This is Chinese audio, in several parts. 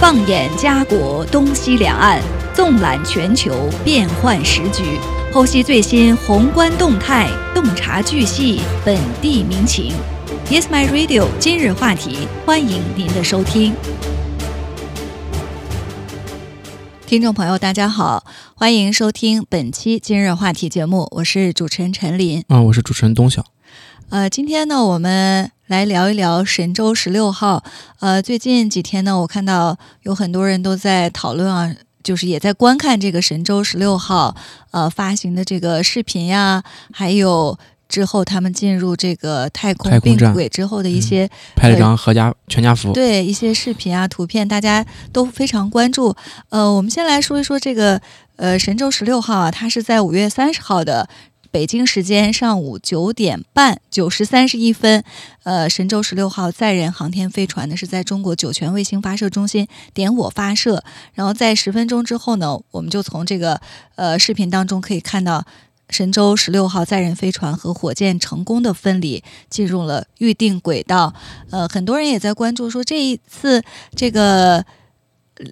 放眼家国东西两岸，纵览全球变幻时局，剖析最新宏观动态，洞察巨细本地民情。Yes, my radio。今日话题，欢迎您的收听。听众朋友，大家好，欢迎收听本期今日话题节目，我是主持人陈琳。啊，我是主持人东晓。呃，今天呢，我们来聊一聊神舟十六号。呃，最近几天呢，我看到有很多人都在讨论啊，就是也在观看这个神舟十六号呃发行的这个视频呀，还有之后他们进入这个太空并轨之后的一些拍了张合家全家福，对一些视频啊图片，大家都非常关注。呃，我们先来说一说这个呃神舟十六号啊，它是在五月三十号的。北京时间上午九点半九时三十一分，呃，神舟十六号载人航天飞船呢是在中国酒泉卫星发射中心点火发射，然后在十分钟之后呢，我们就从这个呃视频当中可以看到，神舟十六号载人飞船和火箭成功的分离，进入了预定轨道。呃，很多人也在关注说这一次这个。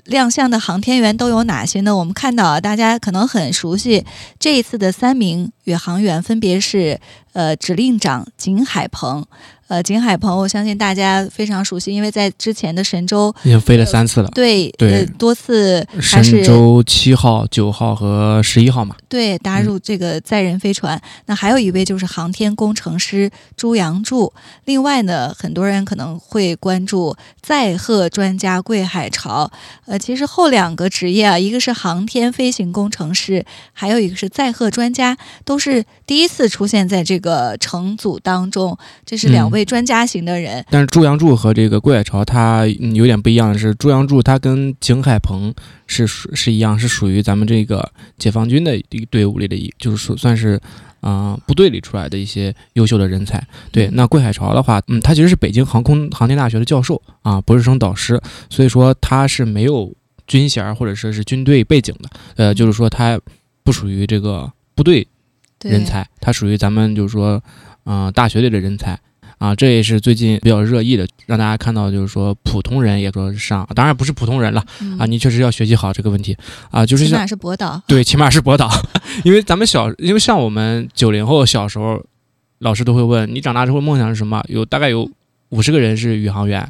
亮相的航天员都有哪些呢？我们看到啊，大家可能很熟悉这一次的三名宇航员，分别是呃指令长景海鹏。呃，景海鹏，我相信大家非常熟悉，因为在之前的神舟已经飞了三次了，对对，多次神舟七号、九号和十一号嘛，对，搭入这个载人飞船。那还有一位就是航天工程师朱杨柱。另外呢，很多人可能会关注载荷专家桂海潮。呃，其实后两个职业啊，一个是航天飞行工程师，还有一个是载荷专家，都是第一次出现在这个乘组当中。这是两位。为专家型的人，但是朱杨柱和这个桂海潮他有点不一样的是，朱杨柱他跟景海鹏是属是一样，是属于咱们这个解放军的一个队伍里的一，就是说算是啊部队里出来的一些优秀的人才。对，那桂海潮的话，嗯，他其实是北京航空航天大学的教授啊，博士生导师，所以说他是没有军衔或者说是军队背景的，呃，就是说他不属于这个部队人才，他属于咱们就是说嗯大学里的人才。啊，这也是最近比较热议的，让大家看到，就是说普通人也说上，当然不是普通人了啊，你确实要学习好这个问题啊，就是起码是博导，对，起码是博导，因为咱们小，因为像我们九零后小时候，老师都会问你长大之后梦想是什么，有大概有五十个人是宇航员，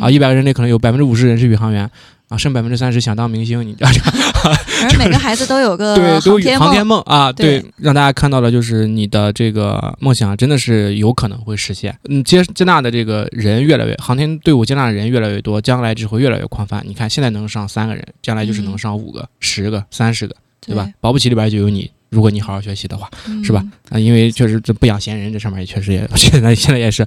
啊，一百个人里可能有百分之五十人是宇航员。啊，剩百分之三十想当明星，你知道 反正每个孩子都有个对，都有航天梦啊。对，让大家看到了就是你的这个梦想真的是有可能会实现。嗯，接接纳的这个人越来越，航天队伍接纳的人越来越多，将来只会越来越宽泛。你看现在能上三个人，将来就是能上五个、十个、三十个，对吧？保不齐里边就有你。如果你好好学习的话，是吧？啊，因为确实这不养闲人，这上面也确实也 现在现在也是，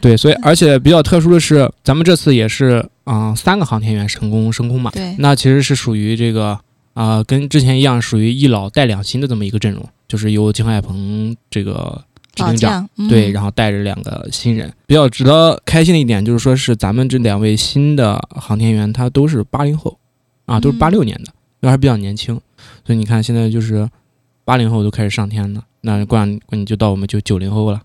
对，所以而且比较特殊的是，咱们这次也是啊，三个航天员成功升空嘛，对，那其实是属于这个啊，跟之前一样，属于一老带两新的这么一个阵容，就是由景海鹏这个执行长对，然后带着两个新人。比较值得开心的一点就是说是咱们这两位新的航天员，他都是八零后啊，都是八六年的，都还比较年轻，所以你看现在就是。八零后都开始上天了，那过两你就到我们就九零后了，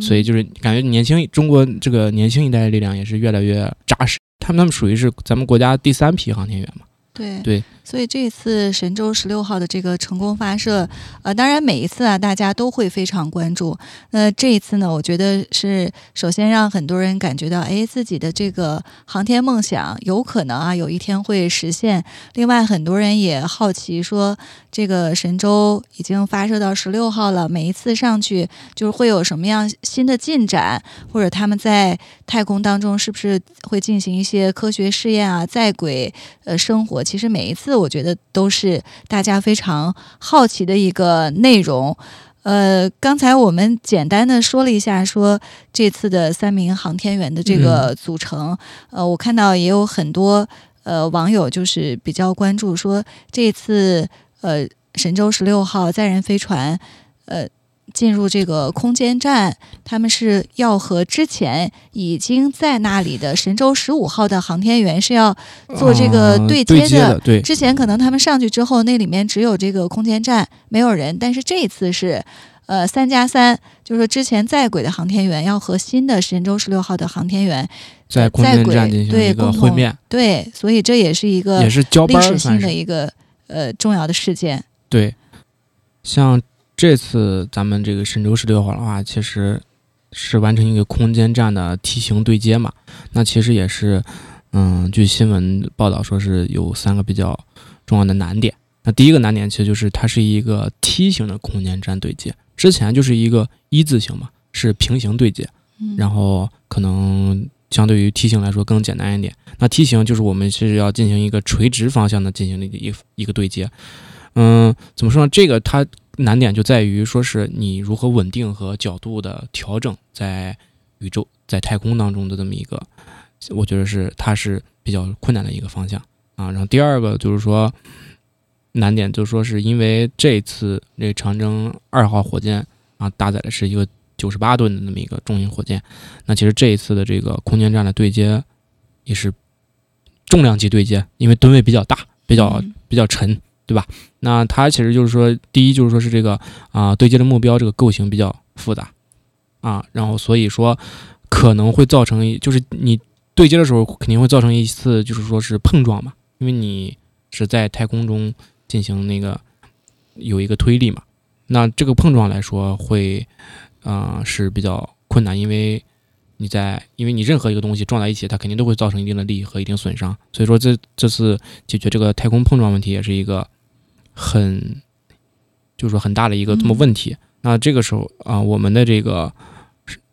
所以就是感觉年轻中国这个年轻一代的力量也是越来越扎实。他们他们属于是咱们国家第三批航天员嘛？对对。所以这一次神舟十六号的这个成功发射，呃，当然每一次啊，大家都会非常关注。那这一次呢，我觉得是首先让很多人感觉到，哎，自己的这个航天梦想有可能啊，有一天会实现。另外，很多人也好奇说，这个神舟已经发射到十六号了，每一次上去就是会有什么样新的进展，或者他们在太空当中是不是会进行一些科学试验啊，在轨呃生活？其实每一次。我觉得都是大家非常好奇的一个内容。呃，刚才我们简单的说了一下，说这次的三名航天员的这个组成。呃，我看到也有很多呃网友就是比较关注，说这次呃神舟十六号载人飞船呃。进入这个空间站，他们是要和之前已经在那里的神舟十五号的航天员是要做这个对接的。对，之前可能他们上去之后，那里面只有这个空间站，没有人。但是这次是，呃三加三，就是说之前在轨的航天员要和新的神舟十六号的航天员在空间站进行对一个会面，对，所以这也是一个也是交历史性的一个呃重要的事件。对。像这次咱们这个神舟十六号的话，其实是完成一个空间站的梯形对接嘛。那其实也是，嗯，据新闻报道说是有三个比较重要的难点。那第一个难点其实就是它是一个梯形的空间站对接，之前就是一个一字形嘛，是平行对接，嗯然后可能相对于梯形来说更简单一点。那梯形就是我们是要进行一个垂直方向的进行的一个一个对接。嗯，怎么说呢？这个它难点就在于说是你如何稳定和角度的调整在宇宙在太空当中的这么一个，我觉得是它是比较困难的一个方向啊。然后第二个就是说难点，就是说是因为这次那长征二号火箭啊搭载的是一个九十八吨的那么一个重型火箭，那其实这一次的这个空间站的对接也是重量级对接，因为吨位比较大，比较嗯比较沉，对吧？那它其实就是说，第一就是说是这个啊、对接的目标这个构型比较复杂啊，然后所以说可能会造成就是你对接的时候肯定会造成一次就是说是碰撞嘛，因为你是在太空中进行那个有一个推力嘛，那这个碰撞来说会啊、是比较困难，因为你在因为你任何一个东西撞在一起，它肯定都会造成一定的力和一定损伤，所以说这这次解决这个太空碰撞问题也是一个很就是说很大的一个这么问题。那这个时候啊、我们的这个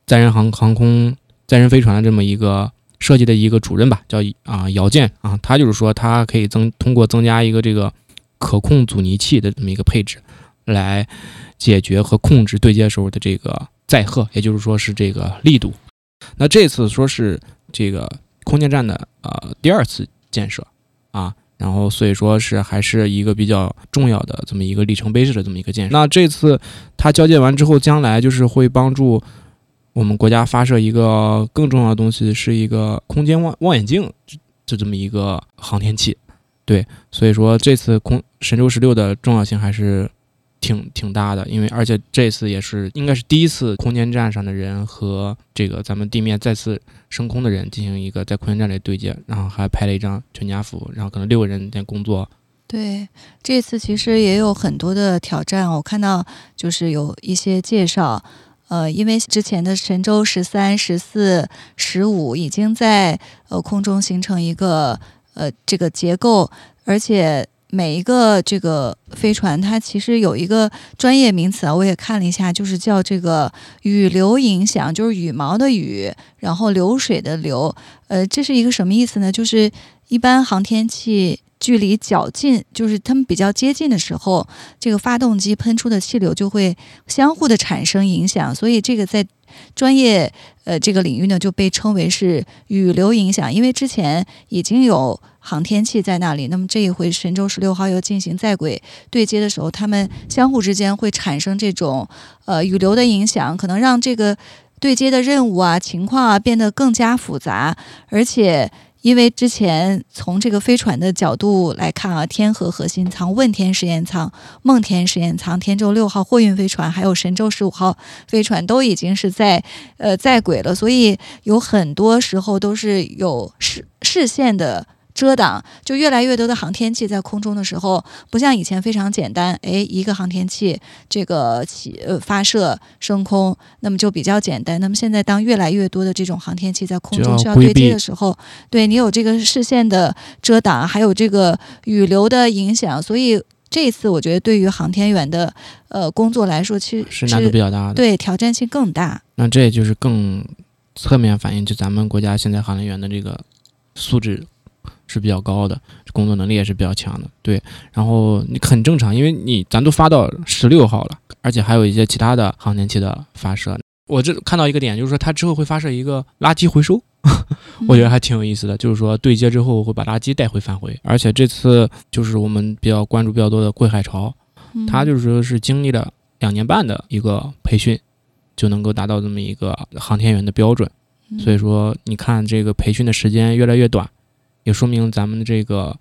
载人航航空载人飞船的这么一个设计的一个主任吧，叫啊、姚健啊，他就是说他可以增通过增加一个这个可控阻尼器的这么一个配置，来解决和控制对接时候的这个载荷，也就是说是这个力度。那这次说是这个空间站的呃第二次建设啊，然后所以说是还是一个比较重要的这么一个里程碑式的这么一个建设。那这次它交接完之后，将来就是会帮助我们国家发射一个更重要的东西，是一个空间望望远镜，就这么一个航天器。对，所以说这次空神舟十六的重要性还是挺挺大的，因为而且这次也是应该是第一次空间站上的人和这个咱们地面再次升空的人进行一个在空间站里对接，然后还拍了一张全家福，然后可能六个人在工作。对，这次其实也有很多的挑战，我看到就是有一些介绍。呃，因为之前的神舟十三、十四、十五已经在呃空中形成一个呃这个结构，而且每一个这个飞船它其实有一个专业名词啊，我也看了一下，就是叫这个羽流影响，就是羽毛的羽，然后流水的流。呃，这是一个什么意思呢？就是一般航天器距离较近，就是它们比较接近的时候，这个发动机喷出的气流就会相互的产生影响，所以这个在专业呃这个领域呢就被称为是雨流影响。因为之前已经有航天器在那里，那么这一回神舟十六号又进行在轨对接的时候，它们相互之间会产生这种呃雨流的影响，可能让这个对接的任务啊情况啊变得更加复杂，而且。因为之前从这个飞船的角度来看啊，天河核心舱、问天实验舱、梦天实验舱、天舟六号货运飞船，还有神舟十五号飞船都已经是在呃在轨了，所以有很多时候都是有视视线的。遮挡就越来越多的航天器在空中的时候，不像以前非常简单，哎，一个航天器这个起呃发射升空，那么就比较简单。那么现在当越来越多的这种航天器在空中需要对接的时候，对你有这个视线的遮挡，还有这个雨流的影响，所以这次我觉得对于航天员的呃工作来说，其实是难度比较大的。对挑战性更大。那这也就是更侧面反映，就咱们国家现在航天员的这个素质是比较高的，工作能力也是比较强的。对，然后你很正常，因为你咱都发到十六号了，而且还有一些其他的航天器的发射。我这看到一个点，就是说它之后会发射一个垃圾回收，我觉得还挺有意思的。就是说对接之后会把垃圾带回返回，而且这次就是我们比较关注比较多的贵海潮，嗯他就是说是经历了两年半的一个培训，就能够达到这么一个航天员的标准。嗯所以说，你看这个培训的时间越来越短，也说明咱们的这个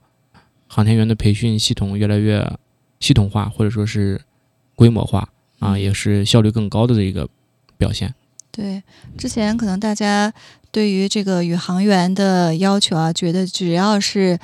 航天员的培训系统越来越系统化，或者说是规模化啊，也是效率更高的一个表现。对，之前可能大家对于这个宇航员的要求啊，觉得只要是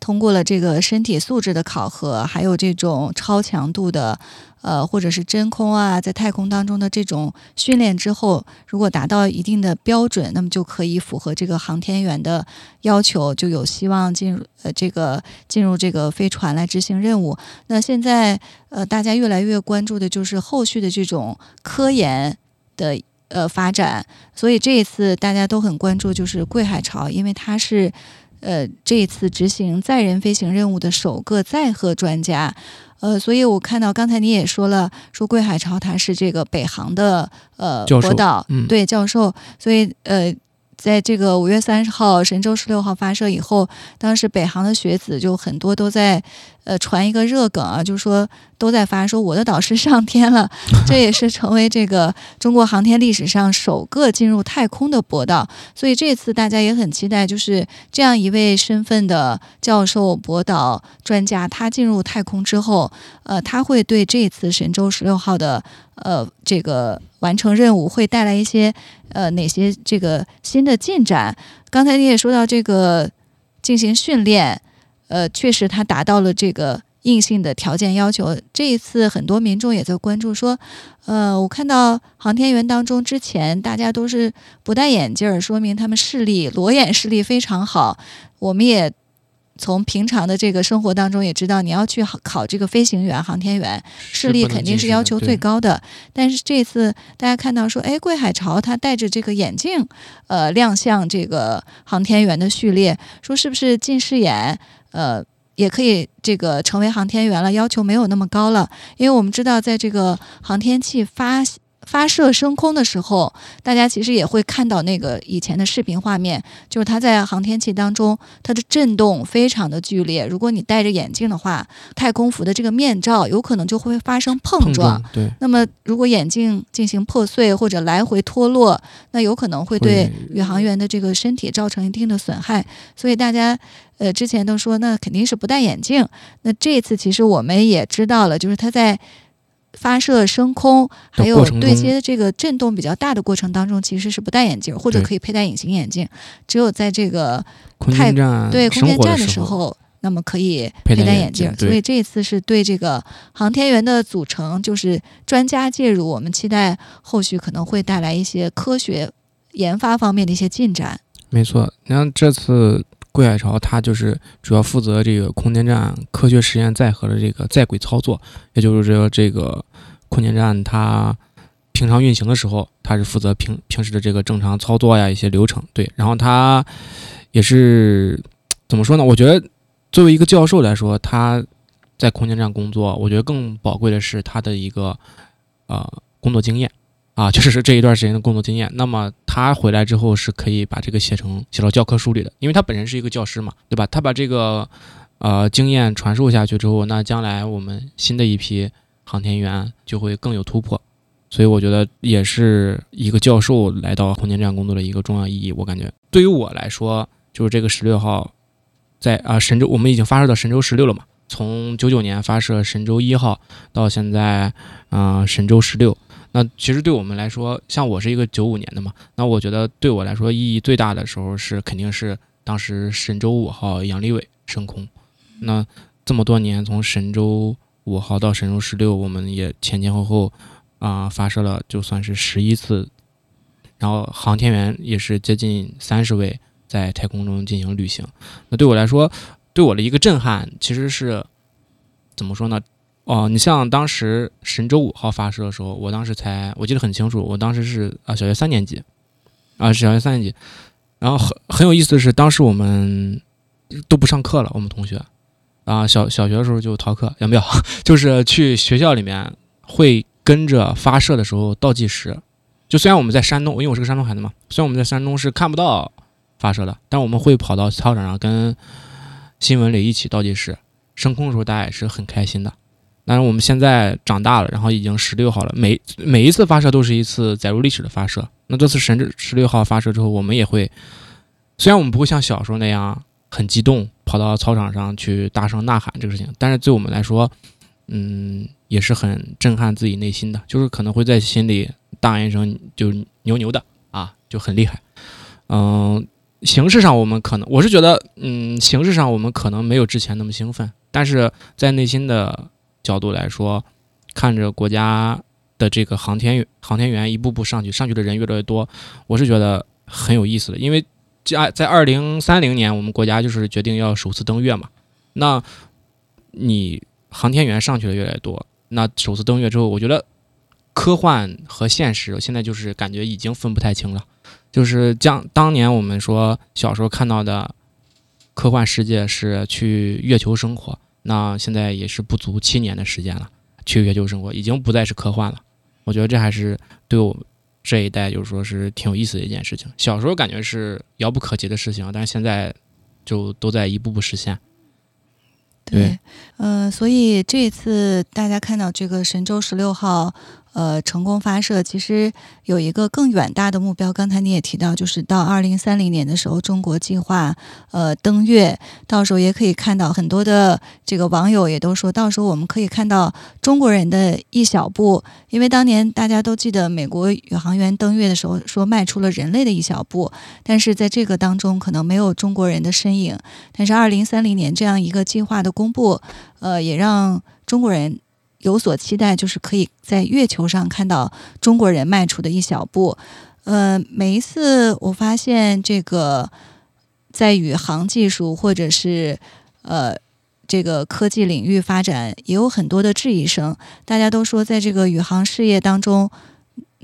通过了这个身体素质的考核，还有这种超强度的。呃，或者是真空啊，在太空当中的这种训练之后，如果达到一定的标准，那么就可以符合这个航天员的要求，就有希望进入呃这个进入这个飞船来执行任务。那现在呃，大家越来越关注的就是后续的这种科研的呃发展，所以这一次大家都很关注，就是桂海潮，因为他是呃这一次执行载人飞行任务的首个载荷专家。呃，所以我看到刚才你也说了，说桂海潮他是这个北航的呃博导，对教授，所以呃。在这个五月三十号神舟十六号发射以后，当时北航的学子就很多都在，呃，传一个热梗啊，就是说都在发说我的导师 上天了，这也是成为这个中国航天历史上首个进入太空的博导。所以这次大家也很期待，就是这样一位身份的教授、博导、专家，他进入太空之后，呃，他会对这次神舟十六号的。呃，这个完成任务会带来一些呃哪些这个新的进展？刚才你也说到这个进行训练，呃，确实它达到了这个硬性的条件要求。这一次很多民众也在关注说，呃，我看到航天员当中之前大家都是不戴眼镜，说明他们视力裸眼视力非常好。我们也。从平常的这个生活当中也知道，你要去考这个飞行员、航天员，视力肯定是要求最高的。但是这次大家看到说，哎，桂海潮他戴着这个眼镜，呃，亮相这个航天员的序列，说是不是近视眼，呃，也可以这个成为航天员了？要求没有那么高了，因为我们知道，在这个航天器发。发射升空的时候，大家其实也会看到那个以前的视频画面，就是它在航天器当中，它的震动非常的剧烈。如果你戴着眼镜的话，太空服的这个面罩有可能就会发生碰撞。对。那么，如果眼镜进行破碎或者来回脱落，那有可能会对宇航员的这个身体造成一定的损害。所以大家呃之前都说，那肯定是不戴眼镜。那这次其实我们也知道了，就是他在。发射升空，还有对接这个震动比较大的过程当中，其实是不戴眼镜，或者可以佩戴隐形眼镜。只有在这个太对空间站的时候，那么可以佩戴眼镜。所以这一次是对这个航天员的组成，就是专家介入，我们期待后续可能会带来一些科学研发方面的一些进展。没错，你看这次。桂海潮他就是主要负责这个空间站科学实验载荷的这个在轨操作，也就是说，这个空间站它平常运行的时候，他是负责平平时的这个正常操作呀一些流程。对，然后他也是怎么说呢？我觉得作为一个教授来说，他在空间站工作，我觉得更宝贵的是他的一个呃工作经验。啊，就是这一段时间的工作经验。那么他回来之后是可以把这个写成写到教科书里的，因为他本身是一个教师嘛，对吧？他把这个呃经验传授下去之后，那将来我们新的一批航天员就会更有突破。所以我觉得也是一个教授来到空间站工作的一个重要意义。我感觉对于我来说，就是这个十六号在啊神舟，我们已经发射到神舟十六了嘛？从九九年发射神舟一号到现在，啊神舟十六。那其实对我们来说，像我是一个九五年的嘛，那我觉得对我来说意义最大的时候是肯定是当时神舟五号杨利伟升空。那这么多年，从神舟五号到神舟十六，我们也前前后后啊发射了就算是十一次，然后航天员也是接近三十位在太空中进行旅行。那对我来说，对我的一个震撼其实是怎么说呢？哦，你像当时神舟五号发射的时候，我当时才我记得很清楚，我当时是啊小学三年级，啊小学三年级，然后很很有意思的是，当时我们都不上课了，我们同学啊小小学的时候就逃课，有没有？就是去学校里面会跟着发射的时候倒计时，就虽然我们在山东，因为我是个山东孩子嘛，虽然我们在山东是看不到发射的，但我们会跑到操场上跟新闻里一起倒计时，升空的时候大家也是很开心的。但是我们现在长大了，然后已经十六号了。每每一次发射都是一次载入历史的发射。那这次神十六号发射之后，我们也会，虽然我们不会像小时候那样很激动，跑到操场上去大声呐喊这个事情，但是对我们来说，嗯，也是很震撼自己内心的，就是可能会在心里大喊一声就牛牛的啊，就很厉害。嗯，形式上我们可能我是觉得，嗯，形式上我们可能没有之前那么兴奋，但是在内心的角度来说，看着国家的这个航天航天员一步步上去，上去的人越来越多，我是觉得很有意思的，因为在在二零三零年，我们国家就是决定要首次登月嘛，那你。航天员上去的越来越多，那首次登月之后，我觉得科幻和现实现在就是感觉已经分不太清了。就是将当年我们说小时候看到的科幻世界是去月球生活，那现在也是不足七年的时间了，去月球生活已经不再是科幻了。我觉得这还是对我这一代就是说是挺有意思的一件事情。小时候感觉是遥不可及的事情，但是现在就都在一步步实现。对，嗯，所以这次大家看到这个神舟十六号。呃，成功发射其实有一个更远大的目标。刚才你也提到，就是到二零三零年的时候，中国计划呃登月。到时候也可以看到很多的这个网友也都说到时候我们可以看到中国人的一小步。因为当年大家都记得美国宇航员登月的时候说迈出了人类的一小步，但是在这个当中可能没有中国人的身影。但是二零三零年这样一个计划的公布，呃，也让中国人。有所期待，就是可以在月球上看到中国人迈出的一小步。呃，每一次我发现这个在宇航技术或者是呃这个科技领域发展，也有很多的质疑声。大家都说，在这个宇航事业当中。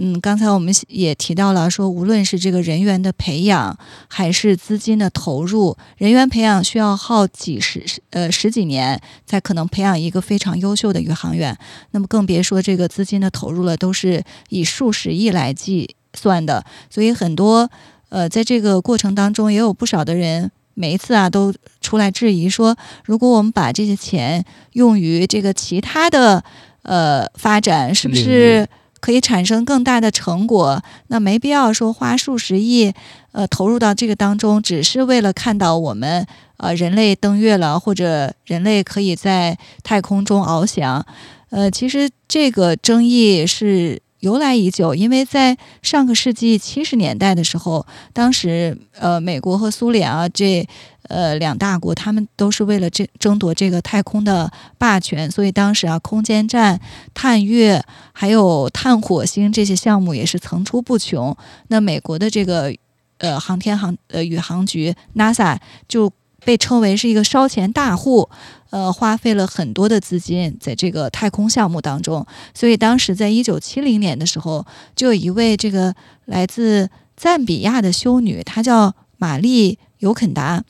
嗯，刚才我们也提到了，说无论是这个人员的培养，还是资金的投入，人员培养需要耗几十呃十几年才可能培养一个非常优秀的宇航员，那么更别说这个资金的投入了，都是以数十亿来计算的。所以很多呃，在这个过程当中，也有不少的人每一次啊都出来质疑说，如果我们把这些钱用于这个其他的呃发展，是不是？可以产生更大的成果，那没必要说花数十亿，呃，投入到这个当中，只是为了看到我们呃人类登月了，或者人类可以在太空中翱翔。呃，其实这个争议是由来已久，因为在上个世纪七十年代的时候，当时呃美国和苏联啊这。呃，两大国他们都是为了这争夺这个太空的霸权，所以当时啊，空间站、探月还有探火星这些项目也是层出不穷。那美国的这个呃航天航呃宇航局 NASA 就被称为是一个烧钱大户，呃，花费了很多的资金在这个太空项目当中。所以当时在一九七零年的时候，就有一位这个来自赞比亚的修女，她叫玛丽尤肯达。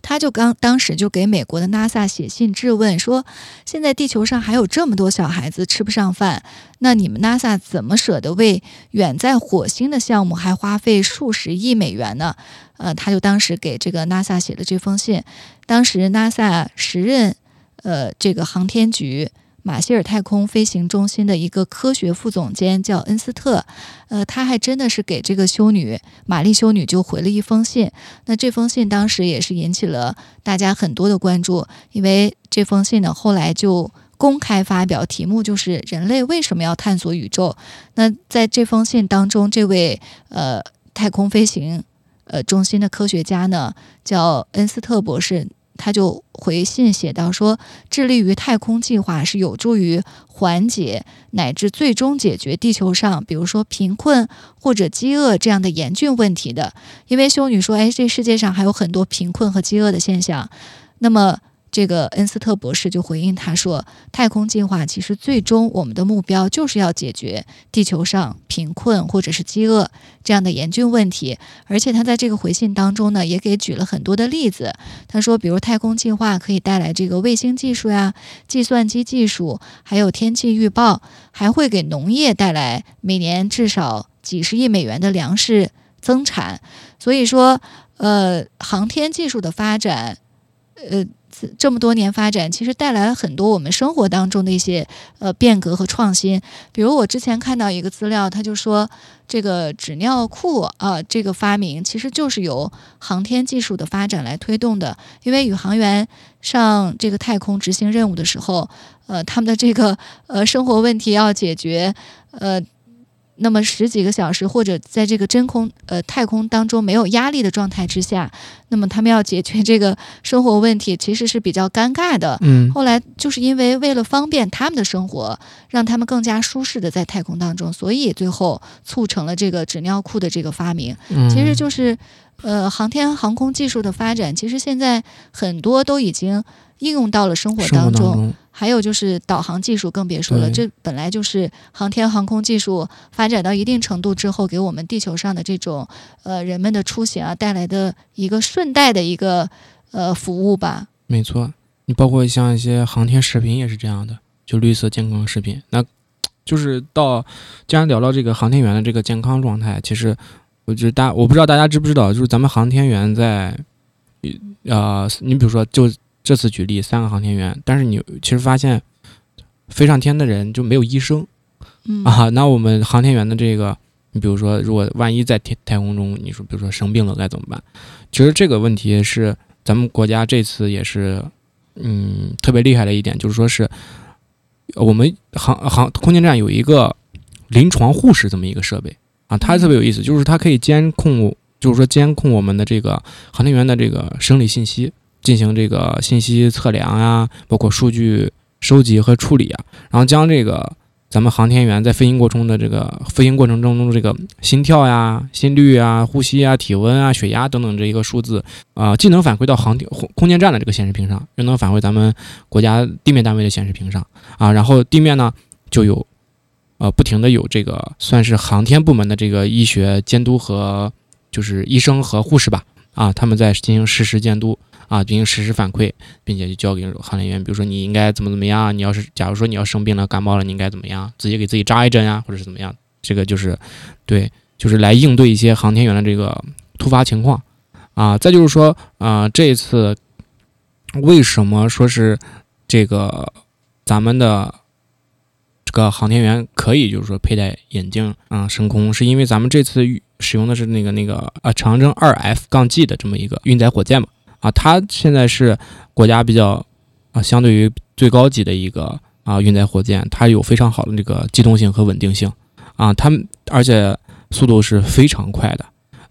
他就刚当时就给美国的 NASA 写信质问说：“现在地球上还有这么多小孩子吃不上饭，那你们 NASA 怎么舍得为远在火星的项目还花费数十亿美元呢？”呃，他就当时给这个 NASA 写的这封信。当时 NASA 时任呃这个航天局。马歇尔太空飞行中心的一个科学副总监叫恩斯特，呃，他还真的是给这个修女玛丽修女就回了一封信。那这封信当时也是引起了大家很多的关注，因为这封信呢后来就公开发表，题目就是“人类为什么要探索宇宙”。那在这封信当中，这位呃太空飞行呃中心的科学家呢叫恩斯特博士。他就回信写道说，致力于太空计划是有助于缓解乃至最终解决地球上，比如说贫困或者饥饿这样的严峻问题的。因为修女说，哎，这世界上还有很多贫困和饥饿的现象，那么。这个恩斯特博士就回应他说：“太空计划其实最终我们的目标就是要解决地球上贫困或者是饥饿这样的严峻问题。而且他在这个回信当中呢，也给举了很多的例子。他说，比如太空计划可以带来这个卫星技术呀、计算机技术，还有天气预报，还会给农业带来每年至少几十亿美元的粮食增产。所以说，呃，航天技术的发展，呃。”这么多年发展，其实带来了很多我们生活当中的一些呃变革和创新。比如我之前看到一个资料，他就说这个纸尿裤啊，这个发明其实就是由航天技术的发展来推动的。因为宇航员上这个太空执行任务的时候，呃，他们的这个呃生活问题要解决，呃。那么十几个小时，或者在这个真空呃太空当中没有压力的状态之下，那么他们要解决这个生活问题，其实是比较尴尬的。嗯，后来就是因为为了方便他们的生活，让他们更加舒适的在太空当中，所以最后促成了这个纸尿裤的这个发明。嗯其实就是呃航天航空技术的发展，其实现在很多都已经应用到了生活生活当中。还有就是导航技术更别说了，这本来就是航天航空技术发展到一定程度之后，给我们地球上的这种呃人们的出行啊带来的一个顺带的一个呃服务吧。没错。你包括像一些航天食品也是这样的，就绿色健康食品。那 就是到，既然聊到这个航天员的这个健康状态，其实我觉得大我不知道大家知不知道，就是咱们航天员在，呃，你比如说就这次举例三个航天员，但是你其实发现飞上天的人就没有医生。嗯啊，那我们航天员的这个，你比如说，如果万一在天太空中，你说比如说生病了该怎么办？其实这个问题是咱们国家这次也是，嗯，特别厉害的一点，就是说是呃我们航航空间站有一个临床护士这么一个设备啊，它特别有意思，就是它可以监控，就是说监控我们的这个航天员的这个生理信息，进行这个信息测量呀，包括数据收集和处理啊，然后将这个。咱们航天员在飞行过程中的这个飞行过程中的这个心跳呀、心率啊、呼吸啊、体温啊、血压等等这一个数字啊、既能反馈到航天空空间站的这个显示屏上，又能返回咱们国家地面单位的显示屏上啊。然后地面呢就有呃不停的有这个算是航天部门的这个医学监督和就是医生和护士吧啊，他们在进行实时监督啊，进行实时反馈，并且就交给航天员，比如说你应该怎么怎么样，你要是假如说你要生病了、感冒了，你应该怎么样，自己给自己扎一针啊，或者是怎么样，这个就是对，就是来应对一些航天员的这个突发情况啊。再就是说啊、这一次为什么说是这个咱们的这个航天员可以就是说佩戴眼镜啊、升空，是因为咱们这次使用的是那个那个啊长征二 F 杠 G 的这么一个运载火箭嘛。啊，它现在是国家比较啊相对于最高级的一个啊运载火箭，它有非常好的这个机动性和稳定性。啊，它而且速度是非常快的，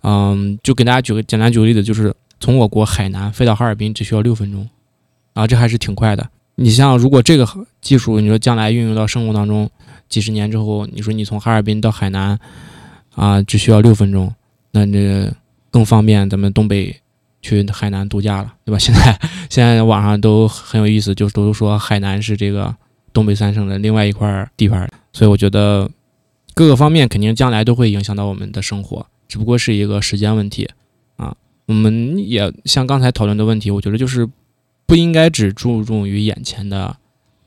嗯，就给大家举个简单举个例子，就是从我国海南飞到哈尔滨只需要六分钟，啊，这还是挺快的。你像如果这个技术，你说将来运用到生活当中，几十年之后，你说你从哈尔滨到海南，啊，只需要六分钟，那这更方便咱们东北去海南度假了，对吧？现在现在网上都很有意思，就都说海南是这个东北三省的另外一块地盘，所以我觉得各个方面肯定将来都会影响到我们的生活，只不过是一个时间问题啊。我们也像刚才讨论的问题，我觉得就是不应该只注重于眼前的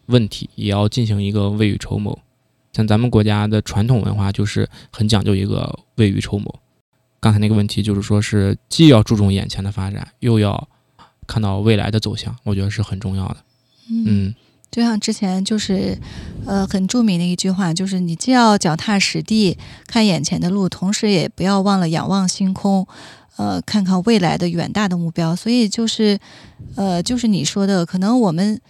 问题，也要进行一个未雨绸缪。像咱们国家的传统文化就是很讲究一个未雨绸缪。刚才那个问题就是说是既要注重眼前的发展，又要看到未来的走向，我觉得是很重要的。嗯就像之前就是，呃，很著名的一句话，就是你既要脚踏实地看眼前的路，同时也不要忘了仰望星空，呃，看看未来的远大的目标。所以就是，呃，就是你说的，可能我们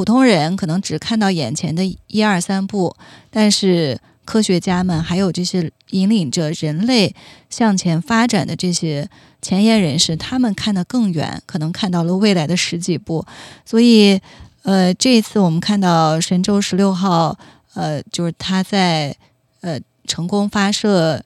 普通人可能只看到眼前的一二三步，但是科学家们还有这些引领着人类向前发展的这些前沿人士，他们看得更远，可能看到了未来的十几步，所以。呃，这一次我们看到神舟十六号，呃，就是它在呃成功发射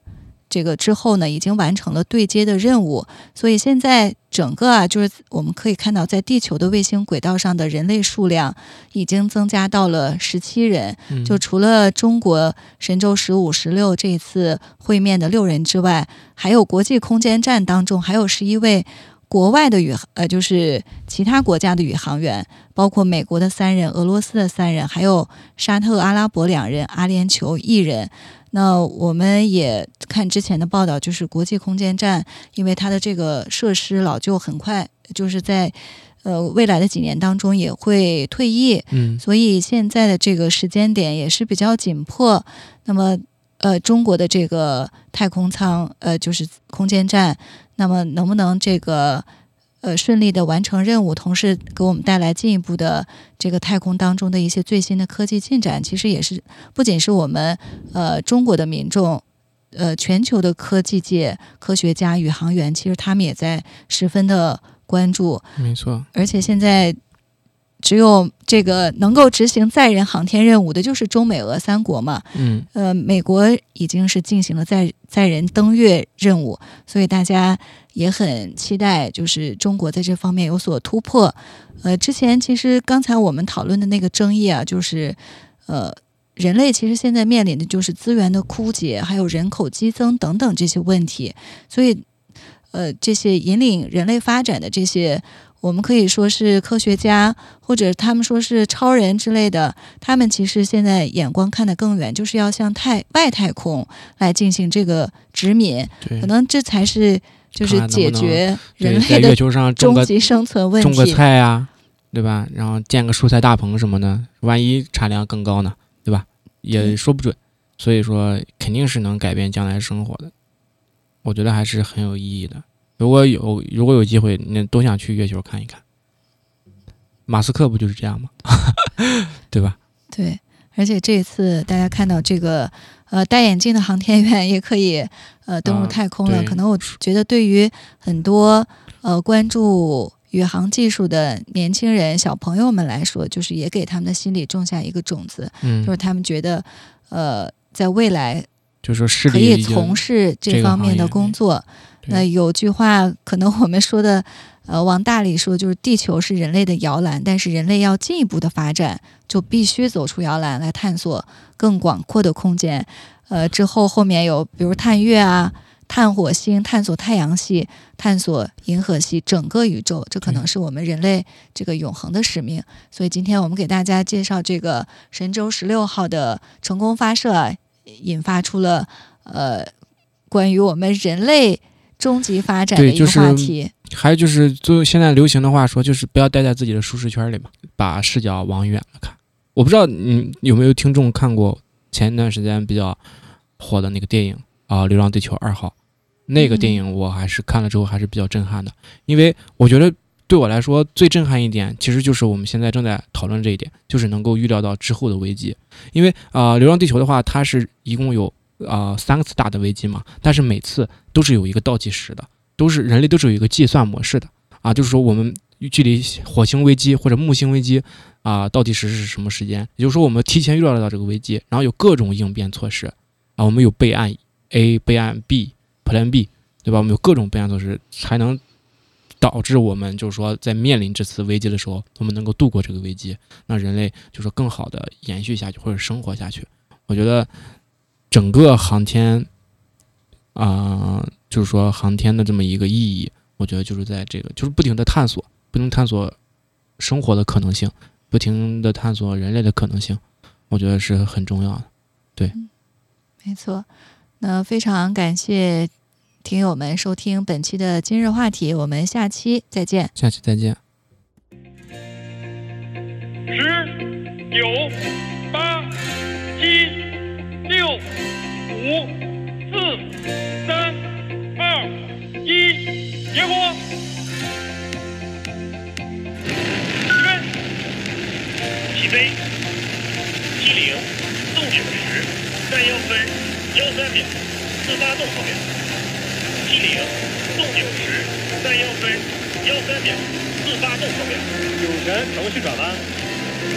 这个之后呢，已经完成了对接的任务，所以现在整个啊，就是我们可以看到，在地球的卫星轨道上的人类数量已经增加到了十七人，嗯，就除了中国神舟十五、十六这一次会面的六人之外，还有国际空间站当中还有十一位国外的宇呃，就是其他国家的宇航员，包括美国的三人、俄罗斯的三人，还有沙特阿拉伯两人、阿联酋一人。那我们也看之前的报道，就是国际空间站，因为它的这个设施老旧，很快就是在呃未来的几年当中也会退役，嗯所以现在的这个时间点也是比较紧迫。那么，呃，中国的这个太空舱，呃，就是空间站，那么能不能这个呃顺利的完成任务，同时给我们带来进一步的这个太空当中的一些最新的科技进展，其实也是不仅是我们呃中国的民众。呃，全球的科技界科学家、宇航员，其实他们也在十分的关注。没错，而且现在只有这个能够执行载人航天任务的，就是中美俄三国嘛。嗯呃，美国已经是进行了载载人登月任务，所以大家也很期待，就是中国在这方面有所突破。呃，之前其实刚才我们讨论的那个争议啊，就是呃。人类其实现在面临的就是资源的枯竭，还有人口激增等等这些问题，所以，呃，这些引领人类发展的这些，我们可以说是科学家，或者他们说是超人之类的，他们其实现在眼光看得更远，就是要向太外太空来进行这个殖民，可，能这才是就是解决人类的终极生存问题种个。菜呀、对吧？然后建个蔬菜大棚什么的，万一产量更高呢，对吧？也说不准。所以说，肯定是能改变将来生活的。我觉得还是很有意义的。如果有如果有机会，那都想去月球看一看。马斯克不就是这样吗？对吧？对，而且这次大家看到这个呃戴眼镜的航天员也可以呃登陆啊太空了，对可能我觉得对于很多呃关注宇航技术的年轻人、小朋友们来说，就是也给他们的心里种下一个种子，嗯就，是他们觉得呃在未来就是说视可以从事这这个方面的工作。对那有句话，可能我们说的，呃，往大里说，就是地球是人类的摇篮，但是人类要进一步的发展，就必须走出摇篮来探索更广阔的空间。呃，之后后面有比如探月啊、探火星、探索太阳系、探索银河系，整个宇宙，这可能是我们人类这个永恒的使命。所以今天我们给大家介绍这个神舟十六号的成功发射啊，引发出了呃关于我们人类终极发展的一个对就是话题。还有就是，就现在流行的话说，就是不要待在自己的舒适圈里嘛，把视角往远了看。我不知道你有没有听众看过前一段时间比较火的那个电影啊，流浪地球二号》。那个电影我还是看了之后还是比较震撼的，因为我觉得对我来说最震撼一点，其实就是我们现在正在讨论这一点，就是能够预料到之后的危机。因为啊、流浪地球》的话，它是一共有啊、三次大的危机嘛，但是每次都是有一个倒计时的。都是人类都是有一个计算模式的啊，就是说我们距离火星危机或者木星危机啊倒计时是什么时间？也就是说我们提前预料到这个危机，然后有各种应变措施啊，我们有备案 A、备案 B、Plan B，对吧？我们有各种备案措施，才能导致我们就是说在面临这次危机的时候，我们能够度过这个危机，让人类就是说更好的延续下去或者生活下去。我觉得整个航天啊、就是说航天的这么一个意义，我觉得就是在这个，就是不停的探索，不停探索生活的可能性，不停的探索人类的可能性，我觉得是很重要的。对没错，那非常感谢听友们收听本期的今日话题，我们下期再见。下期再见。十、九、八、七、六、五、四、三、二、一，点火！起飞！起飞！机龄纵九十，三幺分幺三秒，自发动方面。机龄纵九十，三幺分幺三秒，自发动方面。酒泉程序转弯，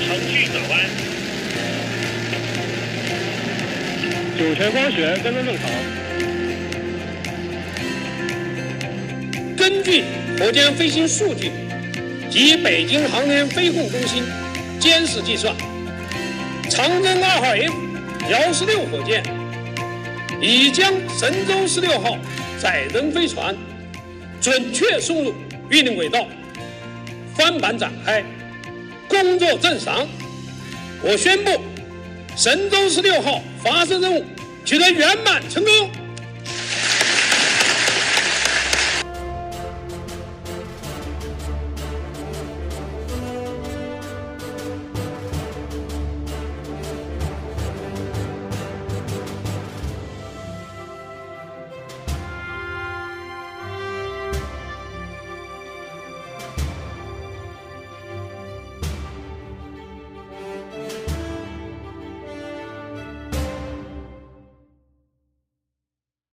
程序转弯。酒泉光学跟踪正常。根据火箭飞行数据及北京航天飞控中心监视计算，长征二号 F 幺十六火箭已将神舟十六号载人飞船准确送入预定轨道，翻板展开，工作正常。我宣布，神舟十六号发射任务取得圆满成功。